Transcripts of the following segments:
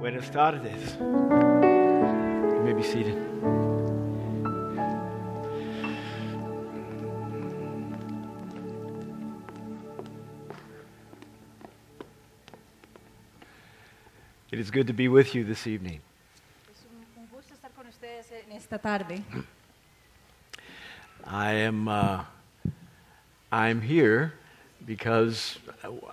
Buenas tardes. You may be seated. It is good to be with you this evening. Es un, un gusto estar con ustedes en esta tarde. I am uh, I'm here because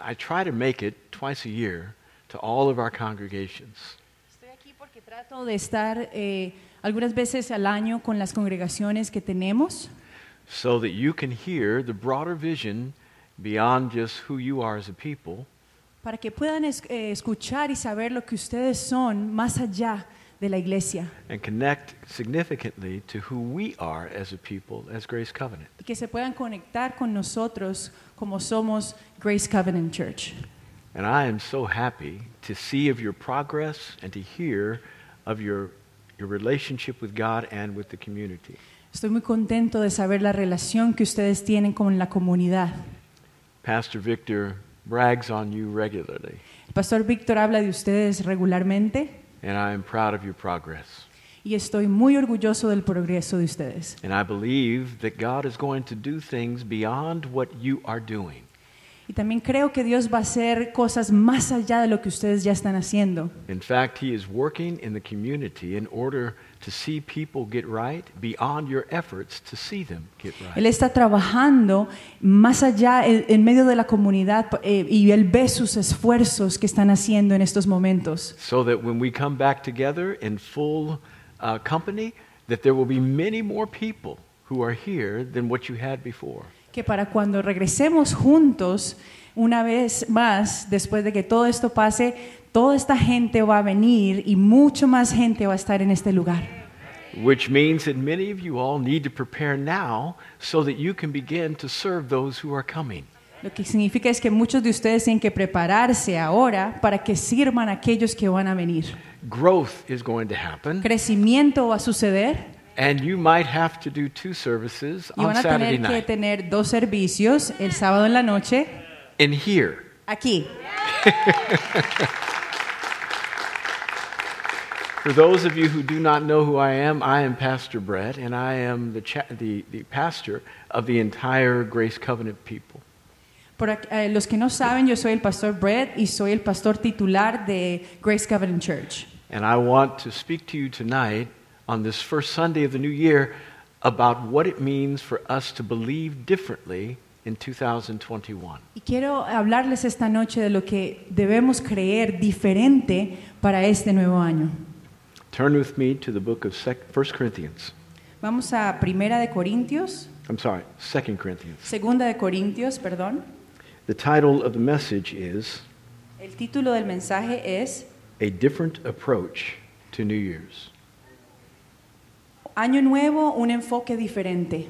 I try to make it twice a year to all of our congregations. Estoy aquí porque trato de estar eh, algunas veces al año con las congregaciones que tenemos so that you can hear the broader vision beyond just who you are as a people para que puedan es- eh, escuchar y saber lo que ustedes son más allá de la iglesia and connect significantly to who we are as a people as Grace Covenant. y que se puedan conectar con nosotros como somos Grace Covenant Church. And I am so happy to see of your progress and to hear of your, your relationship with God and with the community. Estoy muy contento de saber la relación que ustedes tienen con la comunidad. Pastor Victor brags on you regularly, El pastor Víctor habla de ustedes regularmente and I am proud of your progress. y estoy muy orgulloso del progreso de ustedes. And I believe that God is going to do things beyond what you are doing. Y también creo que Dios va a hacer cosas más allá de lo que ustedes ya están haciendo. In fact, He is working in the community in order to see people get right beyond your efforts to see them get Él right. está trabajando más allá en, en medio de la comunidad eh, y Él ve sus esfuerzos que están haciendo en estos momentos. So that when we come back together in full uh, company, that there will be many more people who are here than what you had before. Que para cuando regresemos juntos, una vez más, después de que todo esto pase, toda esta gente va a venir y mucho más gente va a estar en este lugar. Which means that many of you all need to prepare now so that you can begin to serve those who are coming. Lo que significa es que muchos de ustedes tienen que prepararse ahora para que sirvan a aquellos que van a venir. Growth is going to happen, Crecimiento va a suceder and you might have to do two services y on van a Saturday tener que night tener dos servicios, el sábado en la noche, in here. aquí. For those of you who do not know who I am, I am Pastor Brett, and I am the, cha- the, the pastor of the entire Grace Covenant people. Por ac- eh, los que no saben, yo soy el pastor Brett y soy el pastor titular de Grace Covenant Church. And I want to speak to you tonight on this first Sunday of the new year about what it means for us to believe differently in 2021. Y quiero hablarles esta noche de lo que debemos creer diferente para este nuevo año. Turn with me to the book of sec- 1 Corinthians. Vamos a Primera de Corintios, I'm sorry, 2 Corinthians. Segunda de Corintios, perdón. The title of the message is El título del mensaje es A Different Approach to New Year's. Año Nuevo, un enfoque diferente.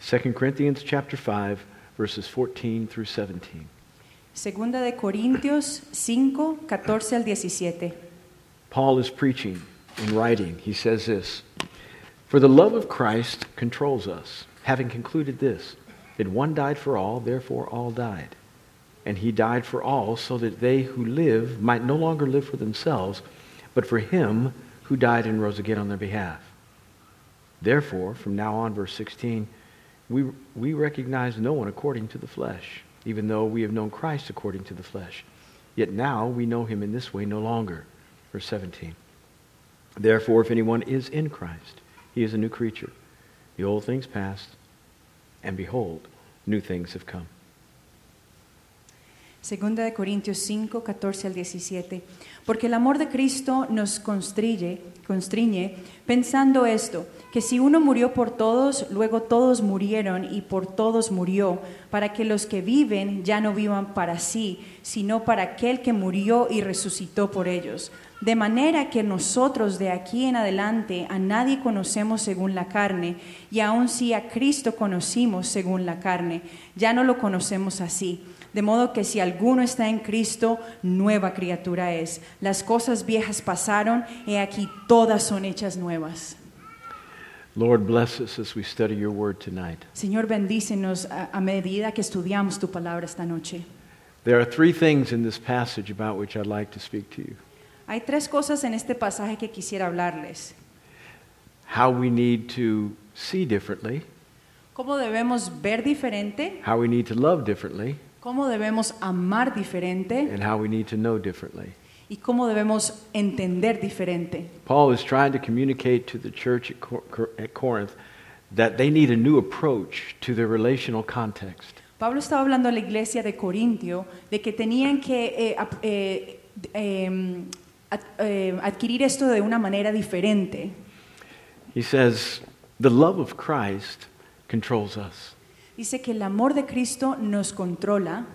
2 Corinthians chapter 5 verses 14 through 17. Segunda de Corintios 5, 14 al 17. Paul is preaching and writing. He says this For the love of Christ controls us, having concluded this that one died for all, therefore all died. And he died for all, so that they who live might no longer live for themselves, but for him who died and rose again on their behalf. Therefore, from now on, verse 16, we, we recognize no one according to the flesh, even though we have known Christ according to the flesh. Yet now we know him in this way no longer. Verse 17. Therefore, if anyone is in Christ, he is a new creature. The old things passed, and behold, new things have come. Segunda de Corintios 5, 14 al 17. Porque el amor de Cristo nos constriñe, constriñe, pensando esto, que si uno murió por todos, luego todos murieron y por todos murió, para que los que viven ya no vivan para sí, sino para aquel que murió y resucitó por ellos. De manera que nosotros de aquí en adelante a nadie conocemos según la carne, y aun si a Cristo conocimos según la carne, ya no lo conocemos así. De modo que si alguno está en Cristo, nueva criatura es. Las cosas viejas pasaron, y aquí todas son hechas nuevas. Lord, bless us as we study your word tonight. Señor, bendícenos a, a medida que estudiamos tu palabra esta noche. There are three things in this passage about which I'd like to speak to you. Hay tres cosas en este pasaje que quisiera hablarles. How we need to see differently, Cómo debemos ver diferente, how we need to love differently, cómo debemos amar diferente and how we need to know differently. y cómo debemos entender diferente. Paul is trying to communicate to the church at, Cor- at Corinth that they need a new approach to their relational context. Pablo estaba hablando a la iglesia de Corintio de que tenían que eh, eh, eh, ad- adquirir esto de una manera diferente. He says, The love of Christ controls us, Dice que el amor de Cristo nos controla,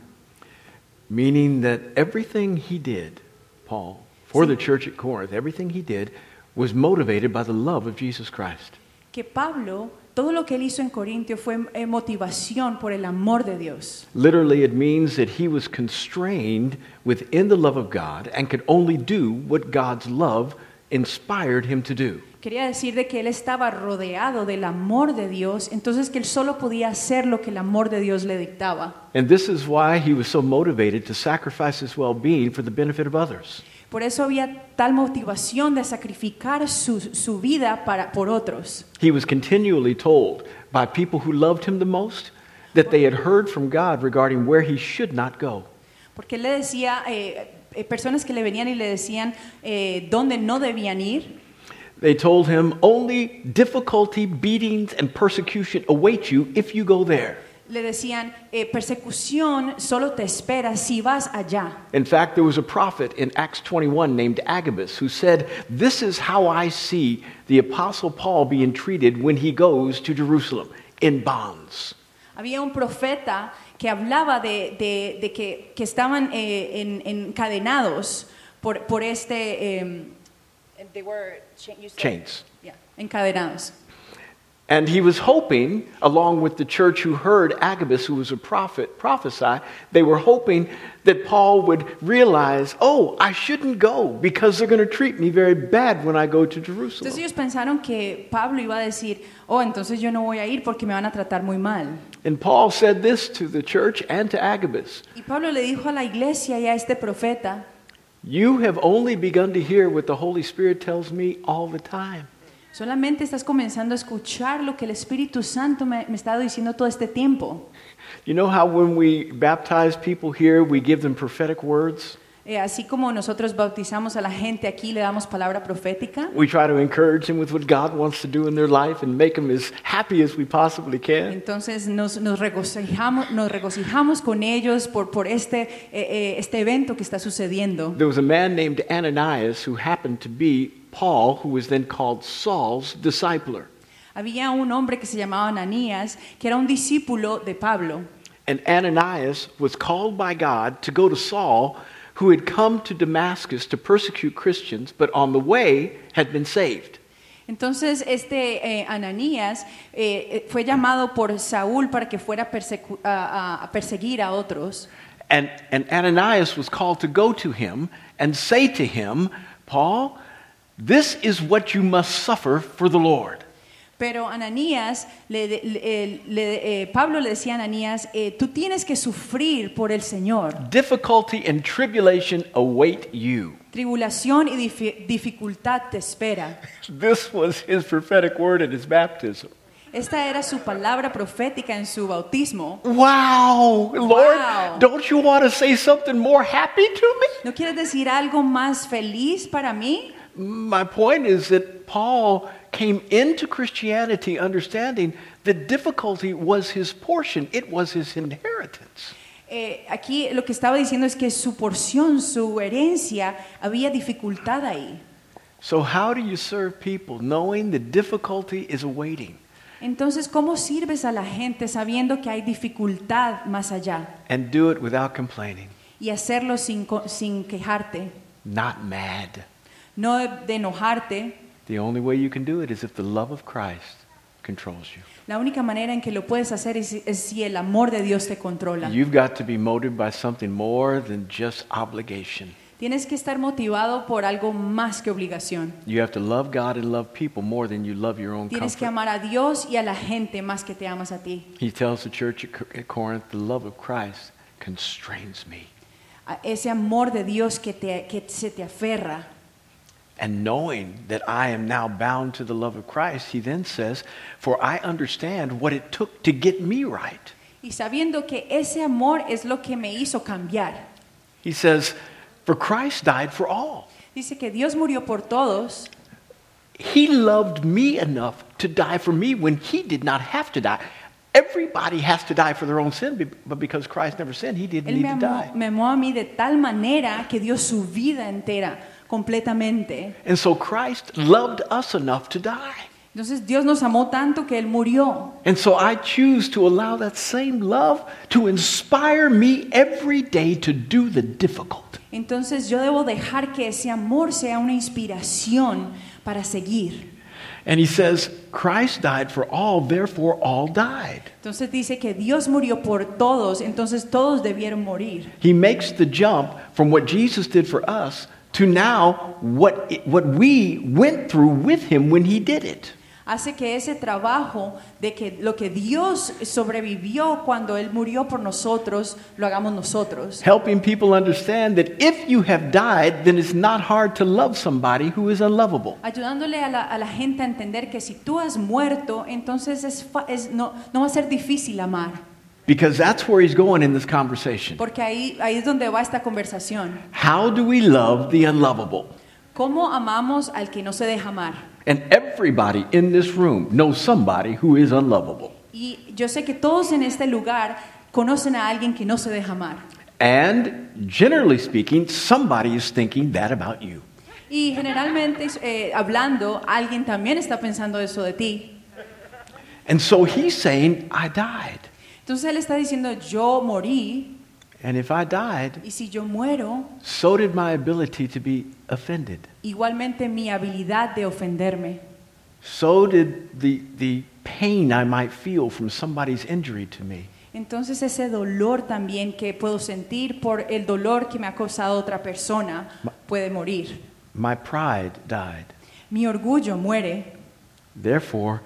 meaning that everything he did, Paul, for the church at Corinth, everything he did was motivated by the love of Jesus Christ. que Pablo, todo lo que él hizo en Corintio fue eh, motivación por el amor de Dios. Literally, it means that he was constrained within the love of God and could only do what God's love inspired him to do. Quería decir de que él estaba rodeado del amor de Dios, entonces que él solo podía hacer lo que el amor de Dios le dictaba. And this is why he was so motivated to sacrifice his well being for the benefit of others. Por eso había tal motivación de sacrificar su, su vida para, por otros. He was continually told by people who loved him the most that they had heard from God regarding where he should not go. Porque él le decía, eh, eh, personas que le venían y le decían eh, dónde no debían ir, They told him, Only difficulty, beatings, and persecution await you if you go there. le decían, eh, persecución solo te espera si vas allá. In fact, there was a prophet in Acts 21 named Agabus who said, This is how I see the Apostle Paul being treated when he goes to Jerusalem in bonds. Había un profeta que hablaba de, de- de que, que estaban eh, en- encadenados por, por este... eh, they were cha- you said- Chains. Yeah, encadenados. And he was hoping, along with the church who heard Agabus, who was a prophet, prophesy, they were hoping that Paul would realize, oh, I shouldn't go because they're going to treat me very bad when I go to Jerusalem. Entonces ellos pensaron que Pablo iba a decir, oh, entonces yo no voy a ir porque me van a tratar muy mal. And Paul said this to the church and to Agabus Y Pablo le dijo a la iglesia y a este profeta, You have only begun to hear what the Holy Spirit tells me all the time. solamente estás comenzando a escuchar lo que el Espíritu Santo me, me ha estado diciendo todo este tiempo. You know how when we baptize people here, we give them prophetic words? Eh, así como nosotros bautizamos a la gente aquí, le damos palabra profética. We try to encourage them with what God wants to do in their life and make them as happy as we possibly can. Entonces nos, nos regocijamos, nos regocijamos con ellos por, por este, eh, eh, este evento que está sucediendo. There was a man named Ananias who happened to be Paul, who was then called Saul's discipler. Había un hombre que se llamaba Ananías, que era un discípulo de Pablo. And Ananias was called by God to go to Saul, who had come to Damascus to persecute Christians, but on the way had been saved. Entonces este eh, Ananías eh, eh, fue llamado por Saúl para que fuera a, a- a- a perseguir a otros. And, and Ananias was called to go to him and say to him, Paul, this is what you must suffer for the Lord. Pero Ananías, le, le- eh, le- eh, Pablo le decía a Ananías, eh, tú tienes que sufrir por el Señor. Difficulty and tribulation await you. Tribulación y difi- dificultad te espera. This was his prophetic word at his baptism. Esta era su palabra profética en su bautismo. Wow, Lord, Wow. don't you want to say something more happy to me? ¿No quieres decir algo más feliz para mí? My point is that Paul came into Christianity understanding that difficulty was his portion, it was his inheritance. Eh, aquí lo que estaba diciendo es que su porción, su herencia, había dificultad ahí. So, how do you serve people knowing the difficulty is awaiting Entonces, ¿cómo sirves a la gente sabiendo que hay dificultad más allá? and do it without complaining, Y hacerlo sin, sin quejarte, not mad? no de enojarte. The only way you can do it is if the love of Christ controls you. La única manera en que lo puedes hacer es, es si el amor de Dios te controla. You've got to be motivated by something more than just obligation. Tienes que estar motivado por algo más que obligación. You have to love God and love people more than you love your own Tienes que comfort. amar a Dios y a la gente más que te amas a ti. He tells the church at Cor- at Corinth, the love of Christ constrains me. A Ese amor de Dios que, te, que se te aferra. And knowing that I am now bound to the love of Christ, he then says, For I understand what it took to get me right. Y sabiendo que ese amor es lo que me hizo cambiar. He says, For Christ died for all. Dice que Dios murió por todos. He loved me enough to die for me when he did not have to die. Everybody has to die for their own sin, but because Christ never sinned, he didn't Él need to die. me amó a mí de tal manera que dio su vida entera, completamente. And so Christ loved us enough to die. Entonces Dios nos amó tanto que Él murió. And so I choose to allow that same love to inspire me every day to do the difficult. Entonces yo debo dejar que ese amor sea una inspiración para seguir. And he says, Christ died for all, therefore all died. Entonces dice que Dios murió por todos, entonces todos debieron morir. He makes the jump from what Jesus did for us to now what, it- what we went through with him when he did it. Hace que ese trabajo de que lo que Dios sobrevivió cuando Él murió por nosotros, lo hagamos nosotros. Helping people understand that if you have died, then it's not hard to love somebody who is unlovable. Ayudándole a la, a la gente a entender que si tú has muerto, entonces es, es- no, no va a ser difícil amar. Because that's where he's going in this conversation. Porque ahí, ahí es donde va esta conversación. How do we love the unlovable? ¿Cómo amamos al que no se deja amar? And everybody in this room knows somebody who is unlovable. Y yo sé que todos en este lugar conocen a alguien que no se deja amar. And generally speaking, somebody is thinking that about you. Y generalmente, eh, hablando, alguien también está pensando eso de ti. And so he's saying, I died. Entonces él está diciendo, yo morí, And if I died, y si yo muero, so did my ability to be offended. igualmente mi habilidad de ofenderme, So did the, the pain I might feel from somebody's injury to me. entonces ese dolor también que puedo sentir por el dolor que me ha causado otra persona puede morir. My pride died. Mi orgullo muere, Therefore,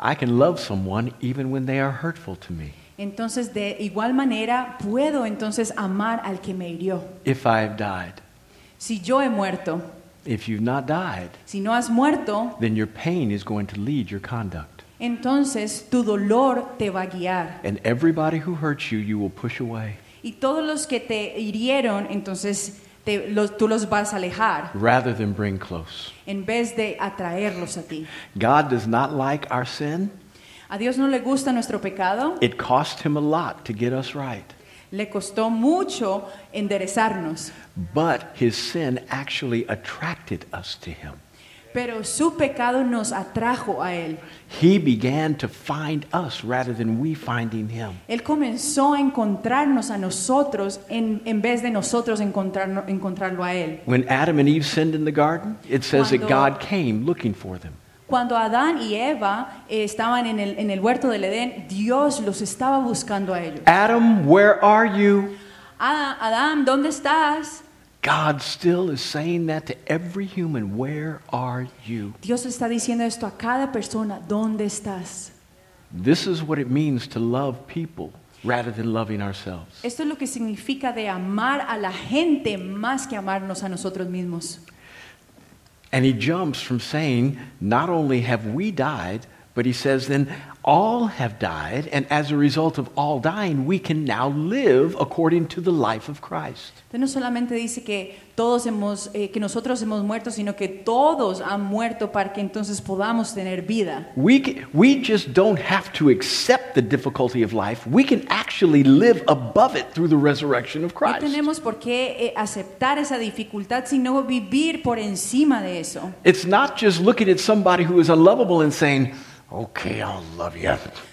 I can love someone even when they are hurtful to me. Entonces de igual manera puedo entonces amar al que me hirió. If I have died. Si yo he muerto, If you've not died, si no has muerto, then your pain is going to lead your conduct. entonces tu dolor te va a guiar. And everybody who hurts you, you will push away Y todos los que te hirieron, entonces te- los- tú los vas a alejar rather than bring close. en vez de atraerlos a ti. God does not like our sin. A Dios no le gusta nuestro pecado, It cost him a lot to get us right. le costó mucho enderezarnos, But his sin actually attracted us to him. pero su pecado nos atrajo a Él. He began to find us rather than we finding him. Él comenzó a encontrarnos a nosotros en, en vez de nosotros encontrarlo a Él. When Adam and Eve sinned in the garden, it says that God came looking for them. Cuando Adán y Eva eh, estaban en el, en el huerto del Edén, Dios los estaba buscando a ellos. Adam, where are you? Adán, Adán, ¿dónde estás? God still is saying that to every human. Where are you? Dios está diciendo esto a cada persona, ¿dónde estás? This is what it means to love people rather than loving ourselves. Esto es lo que significa de amar a la gente más que amarnos a nosotros mismos. And he jumps from saying, not only have we died, but he says, then all have died, and as a result of all dying, we can now live according to the life of Christ. Entonces no solamente dice que todos hemos, eh, que nosotros hemos muerto, sino que todos han muerto para que entonces podamos tener vida. We, ca- we just don't have to accept the difficulty of life. We can actually live above it through the resurrection of Christ. No tenemos por qué eh, aceptar esa dificultad, sino vivir por encima de eso. It's not just looking at somebody who is unlovable and saying, okay, I'll love you.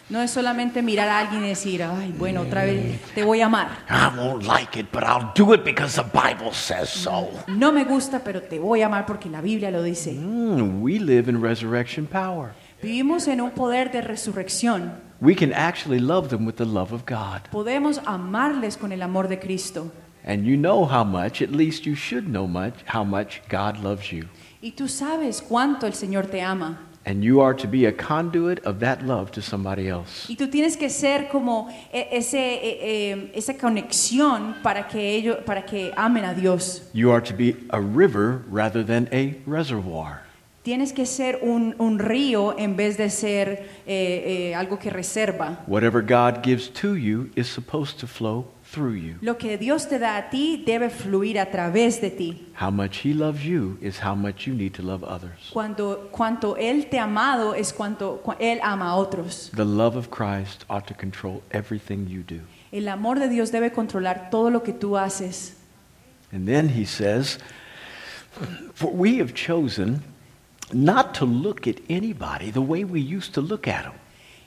No es solamente mirar a alguien y decir, ay, bueno, otra vez te voy a amar. I won't like it, but I'll do it because the Bible says so. No me gusta, pero te voy a amar porque la Biblia lo dice. Mm, we live in resurrection power. Vivimos en un poder de resurrección. We can actually love them with the love of God. Podemos amarles con el amor de Cristo. And you know how much, at least you should know much, how much God loves you. Y tú sabes cuánto el Señor te ama. And you are to be a conduit of that love to somebody else. Y tú tienes que ser como ese, eh, esa conexión para que, ellos, para que amen a Dios. You are to be a river rather than a reservoir. Tienes que ser un, un río en vez de ser eh, eh, algo que reserva. Whatever God gives to you is supposed to flow through you. Lo que Dios te da a ti debe fluir a través de ti. How much He loves you is how much you need to love others. Cuando, cuanto Él te ha amado es cuanto cu- Él ama a otros. The love of Christ ought to control everything you do. El amor de Dios debe controlar todo lo que tú haces. And then He says, For we have chosen not to look at anybody the way we used to look at them.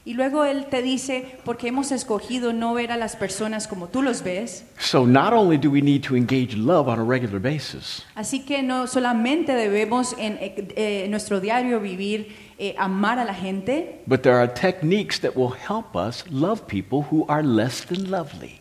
Y luego Él te dice, porque hemos escogido no ver a las personas como tú los ves, So not only do we need to engage love on a regular basis, así que no solamente debemos en eh, eh, nuestro diario vivir eh, amar a la gente, but there are techniques that will help us love people who are less than lovely.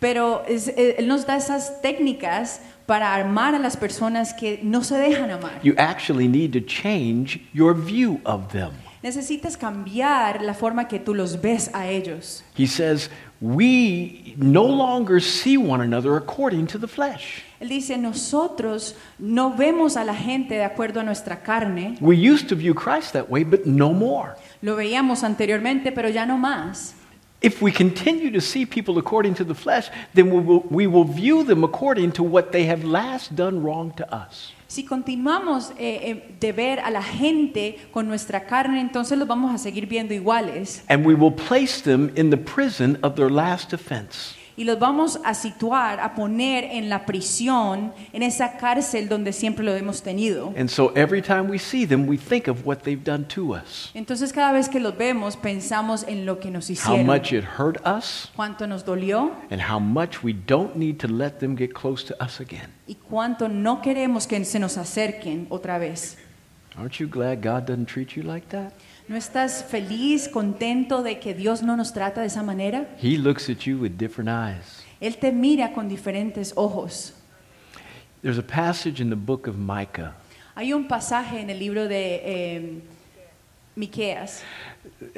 pero es- eh, Él nos da esas técnicas para amar a las personas que no se dejan amar. You actually need to change your view of them. Necesitas cambiar la forma que tú los ves a ellos. He says, We no longer see one another according to the flesh. Él dice, nosotros no vemos a la gente de acuerdo a nuestra carne. We used to view Christ that way, but no more. Lo veíamos anteriormente, pero ya no más. If we continue to see people according to the flesh, then we will, we will view them according to what they have last done wrong to us. Si continuamos eh, eh, de ver a la gente con nuestra carne, entonces los vamos a seguir viendo iguales And we will place them in the prison of their last offense. Y los vamos a situar, a poner en la prisión, en esa cárcel donde siempre lo hemos tenido. And so every time we see them, we think of what they've done to us. Entonces cada vez que los vemos pensamos en lo que nos How hicieron, much it hurt us, cuánto nos dolió and how much we don't need to let them get close to us again. y cuánto no queremos que se nos acerquen otra vez. Aren't you glad God doesn't treat you like that? ¿No estás feliz, contento de que Dios no nos trata de esa manera? He looks at you with different eyes. Él te mira con diferentes ojos. There's a passage in the book of Micah, Hay un pasaje en el libro de eh, Miqueas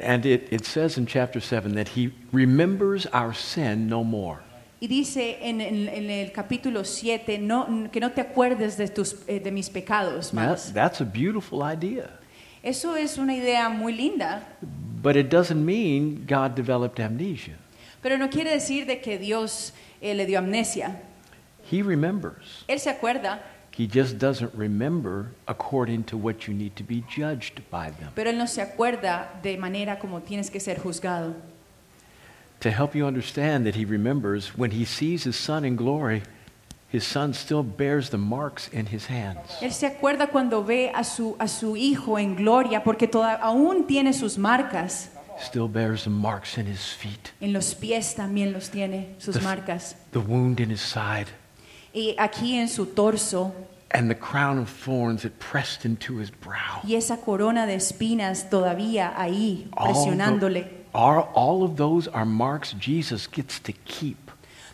and it, it says in chapter 7 that He remembers our sin no more. y dice en, en- en el capítulo 7 no, que no te acuerdes de, tus, eh, de mis pecados más. that's a beautiful idea, Eso es una idea muy linda, but it doesn't mean God developed amnesia. pero no quiere decir de que Dios eh, le dio amnesia. He remembers. Él se acuerda, He just doesn't remember according to what you need to be judged by them. pero Él no se acuerda de manera como tienes que ser juzgado. To help you understand that he remembers, when he sees his son in glory, his son still bears the marks in his hands. Él se acuerda cuando ve a su, a su hijo en gloria, porque toda, aún tiene sus marcas. Still bears the marks in his feet, En los pies también los tiene, sus The- marcas. the wound in his side, Y aquí en su torso, and the crown of thorns that pressed into his brow. y esa corona de espinas todavía ahí, All, presionándole. are, all of those are marks Jesus gets to keep.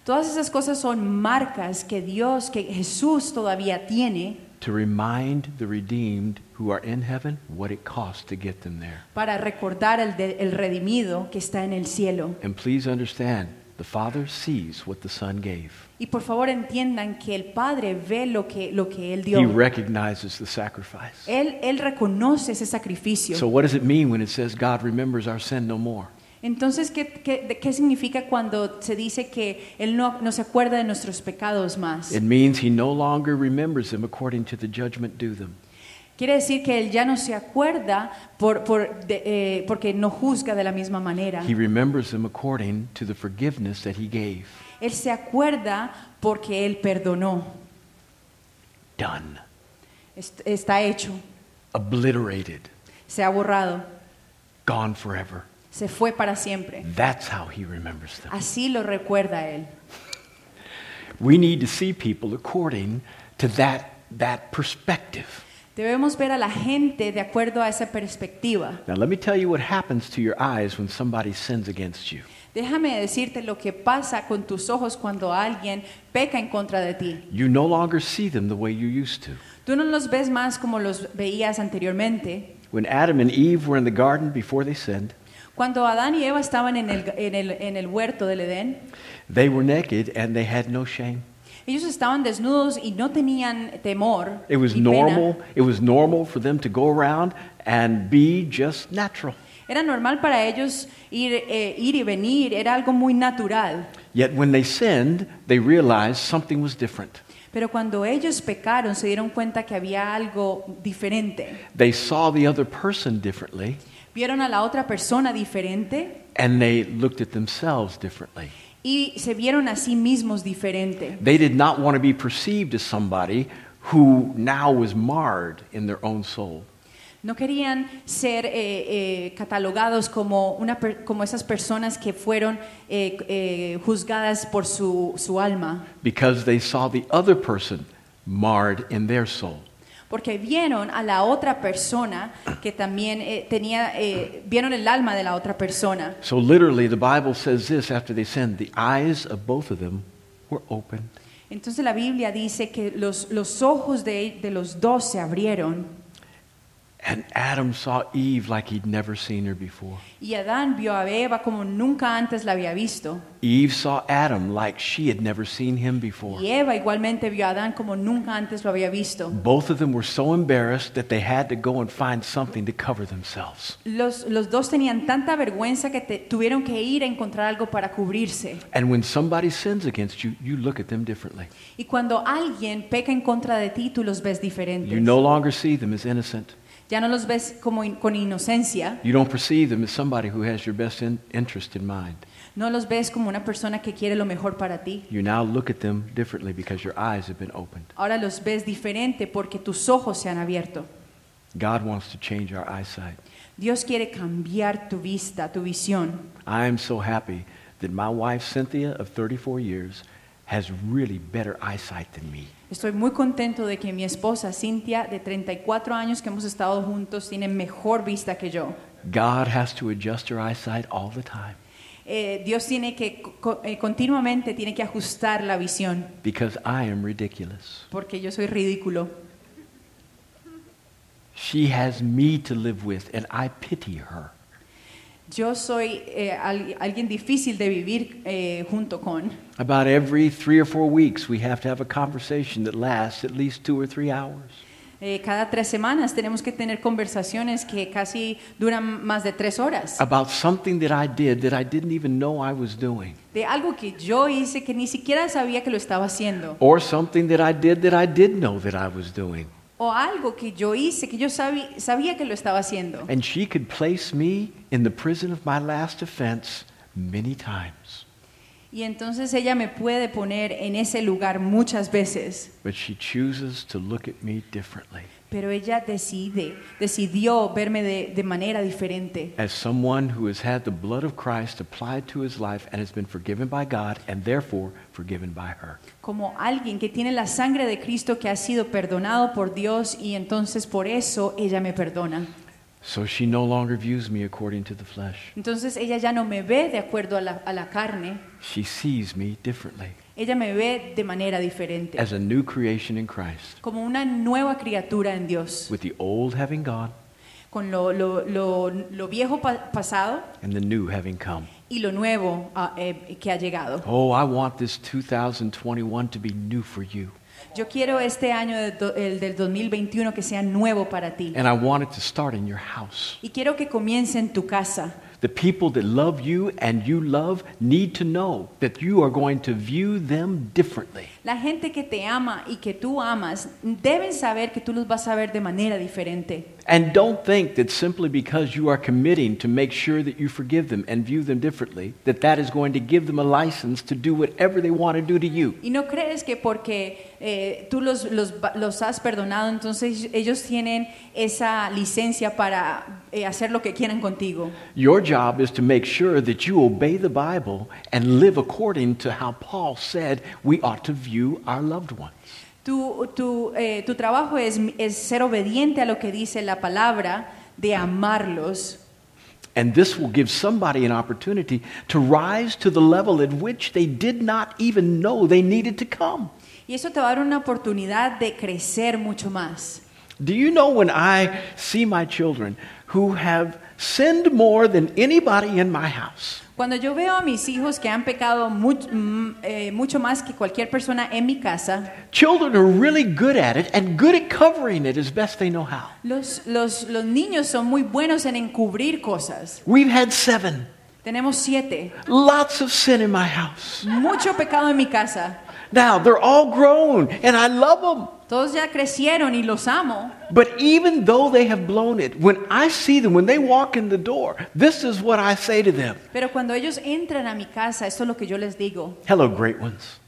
Todas esas cosas son marcas que Dios, que Jesús todavía tiene To remind the redeemed who are in heaven what it cost to get them there. para recordar al de- el redimido que está en el cielo. And please understand, the Father sees what the Son gave. Y por favor entiendan que el Padre ve lo que, lo que Él He dio. recognizes the sacrifice. Él, él reconoce ese sacrificio. So, what does it mean when it says God remembers our sin no more? Entonces, ¿qué, qué, qué significa cuando se dice que Él no, no se acuerda de nuestros pecados más? It means He no longer remembers them according to the judgment due them. Quiere decir que Él ya no se acuerda por, por, de- eh, porque no juzga de la misma manera. He remembers them according to the forgiveness that He gave. Él se acuerda porque Él perdonó. Done. Est- Está hecho, Obliterated. se ha borrado, Gone forever. Se fue para siempre. That's how He remembers them. Así lo recuerda Él. We need to see people according to that, that perspective. Debemos ver a la gente de acuerdo a esa perspectiva. Now, let me tell you what happens to your eyes when somebody sins against you. Déjame decirte lo que pasa con tus ojos cuando alguien peca en contra de ti. You no longer see them the way you used to. Tú no los ves más como los veías anteriormente. When Adam and Eve were in the garden before they sinned, Cuando Adán y Eva estaban en el, en el- en el huerto del Edén, they were naked and they had no shame. ellos estaban desnudos y no tenían temor. It was pena. normal. It was normal for them to go around and be just natural. Era normal para ellos ir, eh, ir y venir, era algo muy natural. Yet when they sinned, they realized something was different. Pero cuando ellos pecaron, se dieron cuenta que había algo diferente. They saw the other person differently Vieron a la otra persona diferente and they looked at themselves differently. y se vieron a sí mismos diferente. They did not want to be perceived as somebody who now was marred in their own soul. No querían ser eh, eh, catalogados como, una per- como esas personas que fueron eh, eh, juzgadas por su, su alma, because they saw the other person marred in their soul. Porque vieron a la otra persona que también eh, tenía, eh, vieron el alma de la otra persona. So literally, the Bible says this after they sinned the eyes of both of them were opened. Entonces la Biblia dice que los, los ojos de, de los dos se abrieron And Adam saw Eve like he'd never seen her before. y Adán vio a Eva como nunca antes la había visto. Eve saw Adam like she had never seen him before. Y Eva igualmente vio a Adán como nunca antes lo había visto. Both of them were so embarrassed that they had to go and find something to cover themselves. Los, los dos tenían tanta vergüenza que te- tuvieron que ir a encontrar algo para cubrirse. And when somebody sins against you, you look at them differently. Y cuando alguien peca en contra de ti, tú los ves diferentes. You no longer see them as innocent. Ya no los ves como in- con inocencia, You don't perceive them as somebody who has your best in- interest in mind. no los ves como una persona que quiere lo mejor para ti. You now look at them differently because your eyes have been opened. Ahora los ves diferente porque tus ojos se han abierto. God wants to change our eyesight. Dios quiere cambiar tu vista, tu visión. I am so happy that my wife, Cynthia, of 34 years, has really better eyesight than me. Estoy muy contento de que mi esposa Cintia, de 34 años que hemos estado juntos, tiene mejor vista que yo. God has to adjust her eyesight all the time Eh, Dios tiene que co- eh, continuamente tiene que ajustar la visión because I am ridiculous. porque yo soy ridículo. She has me to live with, and I pity her. Yo soy eh, al- alguien difícil de vivir eh, junto con. About every three or four weeks, we have to have a conversation that lasts at least two or three hours. Eh, cada tres semanas tenemos que tener conversaciones que casi duran más de tres horas. About something that I did that I didn't even know I was doing, De algo que yo hice que ni siquiera sabía que lo estaba haciendo. or something that I did that I did know that I was doing. O algo que yo hice que yo sabi- sabía que lo estaba haciendo. And she could place me in the prison of my last offense many times. Y entonces ella me puede poner en ese lugar muchas veces. But she chooses to look at me differently Pero ella decide, decidió verme de, de manera diferente. as someone who has had the blood of Christ applied to his life and has been forgiven by God and therefore forgiven by her. Como alguien que tiene la sangre de Cristo que ha sido perdonado por Dios y entonces por eso ella me perdona. So she no longer views me according to the flesh. Entonces ella ya no me ve de acuerdo a la, a la carne, She sees me differently ella me ve de manera diferente. as a new creation in Christ, Como una nueva criatura en Dios. with the old having gone Con lo, lo- lo- lo viejo pa- pasado and the new having come. y lo nuevo ah, eh, que ha llegado. Oh, I want this 2021 to be new for you. Yo quiero este año el del 2021 que sea nuevo para ti. And I want it to start in your house. Y quiero que comience en tu casa. The people that love you and you love need to know that you are going to view them differently. La gente que te ama y que tú amas deben saber que tú los vas a ver de manera diferente. And don't think that simply because you are committing to make sure that you forgive them and view them differently, that that is going to give them a license to do whatever they want to do to you. Y no crees que porque eh, tú los, los, los has perdonado, entonces ellos tienen esa licencia para eh, hacer lo que quieran contigo. Your job is to make sure that you obey the Bible and live according to how Paul said we ought to view our loved ones. Tu, tu, eh, tu trabajo es, es ser obediente a lo que dice la palabra, de amarlos. And this will give somebody an opportunity to rise to the level at which they did not even know they needed to come. Y eso te va a dar una oportunidad de crecer mucho más. Do you know when I see my children who have sinned more than anybody in my house? Cuando yo veo a mis hijos que han pecado much- mm, eh, mucho más que cualquier persona en mi casa, Children are really good at it and good at covering it as best they know how. los, los, los niños son muy buenos en encubrir cosas. We've had seven. Tenemos siete. Lots of sin in my house. Mucho pecado en mi casa. Now, they're all grown and I love them. Todos ya crecieron y los amo. But even though they have blown it, when I see them, when they walk in the door, this is what I say to them Pero cuando ellos entran a mi casa, esto es lo que yo les digo. Hello, great ones.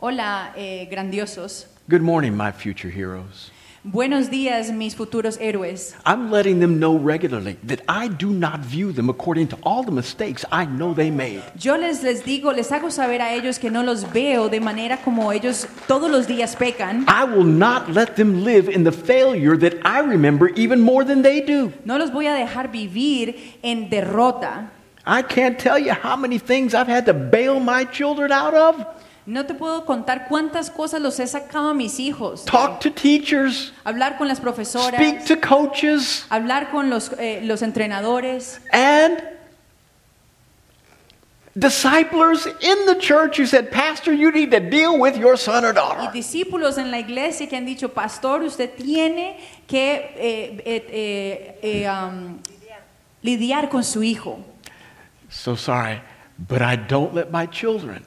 Hola, eh, grandiosos. Good morning, my future heroes. Buenos días, mis futuros héroes. I'm letting them know regularly that I do not view them according to all the mistakes I know they made. Yo les, les digo, les hago saber a ellos que no los veo de manera como ellos todos los días pecan. I will not let them live in the failure that I remember even more than they do. No los voy a dejar vivir en derrota. I can't tell you how many things I've had to bail my children out of. No te puedo contar cuántas cosas los he sacado a mis hijos. Talk to teachers, Hablar con las profesoras, speak to coaches, hablar con los, eh, los entrenadores and disciplers in the church who said, Pastor, you need to deal with your son or y daughter. discípulos en la iglesia que han dicho, pastor, usted tiene que eh, eh, eh, eh, um, lidiar con su hijo. So sorry, but I don't let my children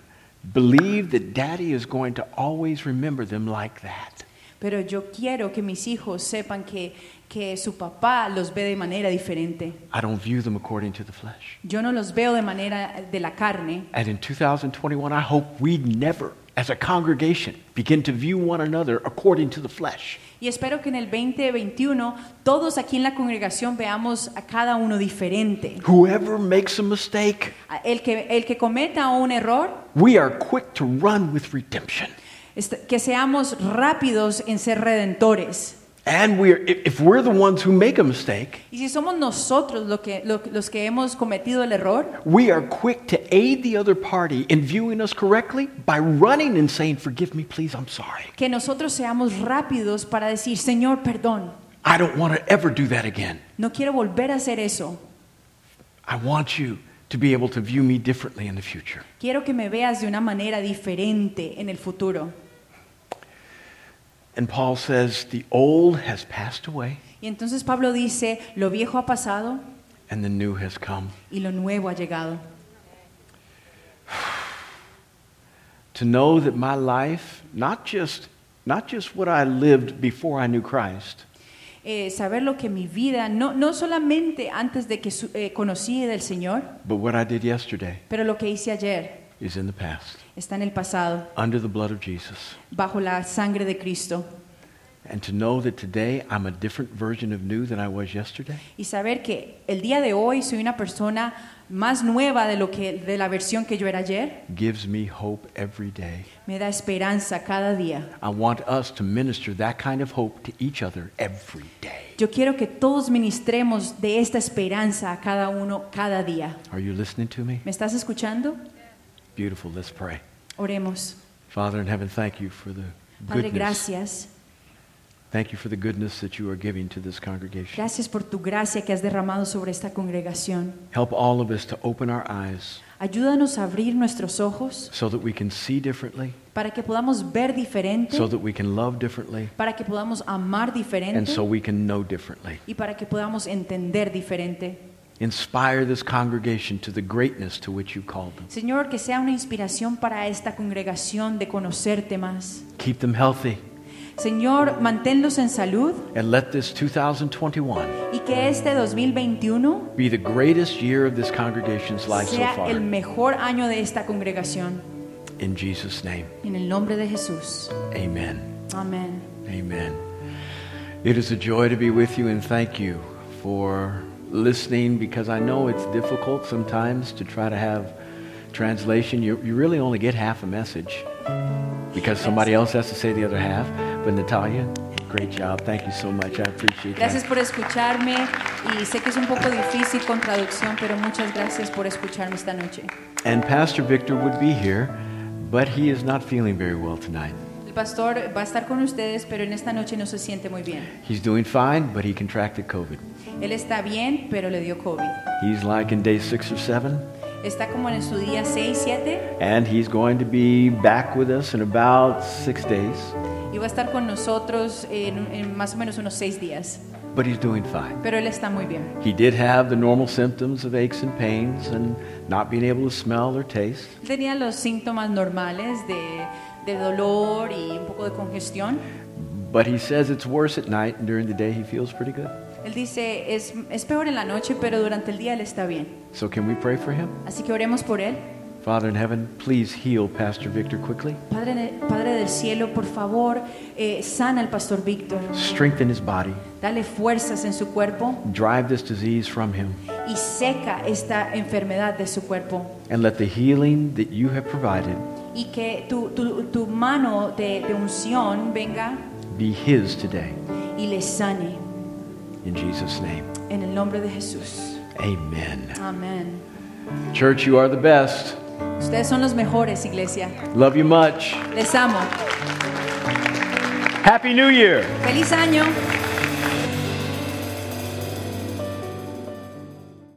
believe that daddy is going to always remember them like that. Pero yo quiero que mis hijos sepan que, que su papá los ve de manera diferente. I don't view them according to the flesh. Yo no los veo de manera de la carne. And in 2021, I hope we never, as a congregation, begin to view one another according to the flesh. Y espero que en el 2021 todos aquí en la congregación veamos a cada uno diferente. Whoever makes a mistake, El que, el que cometa un error, we are quick to run with redemption. est- que seamos rápidos en ser redentores. And we're, if we're the ones who make a mistake, Y si somos nosotros lo que- lo- los que hemos cometido el error, we are quick to aid the other party in viewing us correctly by running and saying, Forgive me, please, I'm sorry. que nosotros seamos rápidos para decir, Señor, perdón, I don't want to ever do that again. no quiero volver a hacer eso. I want you to be able to view me differently in the future. Quiero que me veas de una manera diferente en el futuro. And Paul says, The old has passed away Y entonces Pablo dice, lo viejo ha pasado and the new has come. y lo nuevo ha llegado. To know that my life, not just, not just what I lived before I knew Christ, Eh, saber lo que mi vida, no, no solamente antes de que su- eh, conocí del Señor, but what I did yesterday pero lo que hice ayer is in the past, está en el pasado, under the blood of Jesus. bajo la sangre de Cristo. And to know that today I'm a different version of new than I was yesterday, Y saber que el día de hoy soy una persona más nueva de, lo que, de la versión que yo era ayer, gives me hope every day. me da esperanza cada día. I want us to minister that kind of hope to each other every day. Yo quiero que todos ministremos de esta esperanza a cada uno cada día. Are you listening to me? ¿Me estás escuchando? Beautiful. Let's pray. Oremos. Father in heaven, thank you for the Padre, goodness. gracias. Thank you for the goodness that you are giving to this congregation. Gracias por tu gracia que has derramado sobre esta congregación. Help all of us to open our eyes Ayúdanos a abrir nuestros ojos so that we can see differently, para que podamos ver diferente, so that we can love differently, para que podamos amar and so we can know differently. y para que podamos entender diferente. Inspire this congregation to the greatness to which you called them. Señor, que sea una inspiración para esta congregación de conocerte más. Keep them healthy, Señor, manténlos en salud and let this 2021 y que este 2021 be the greatest year of this congregation's life so sea far. el mejor año de esta congregación. In Jesus' name, En el nombre de Jesús. amen. Amén. Amen. It is a joy to be with you and thank you for listening because I know it's difficult sometimes to try to have translation. You, you really only get half a message because somebody else has to say the other half. But Natalia, great job. Thank you so much. I appreciate Gracias that. por escucharme y sé que es un poco difícil con traducción, pero muchas gracias por escucharme esta noche. And Pastor Victor would be here, but he is not feeling very well tonight. Pastor va a estar con ustedes, pero en esta noche no se siente muy bien. He's doing fine, but he contracted COVID. Él está bien, pero le dio COVID. He's like in day six or seven, Está como en su día 6, 7 and he's going to be back with us in about six days, y va a estar con nosotros en, en más o menos unos 6 días. but he's doing fine. Pero él está muy bien. He did have the normal symptoms of aches and pains and not being able to smell or taste, Él tenía los síntomas normales de, de dolor y un poco de congestión. but he says it's worse at night, and during the day he feels pretty good. Él dice, es, es peor en la noche, pero durante el día él está bien. So, can we pray for him? Así que oremos por él. Father in heaven, please heal Pastor Victor quickly. Padre, Padre del cielo, por favor, eh, sana al pastor Víctor. Strengthen his body. Dale fuerzas en su cuerpo Drive this disease from him. y seca esta enfermedad de su cuerpo. And let the healing that you have provided Y que tu, tu- tu mano de, de unción venga be his today. y le sane. In Jesus' name. En el nombre de Jesús. Amen. Amén. Church, you are the best. Ustedes son los mejores, iglesia. Love you much. Les amo. Happy New Year. Feliz año.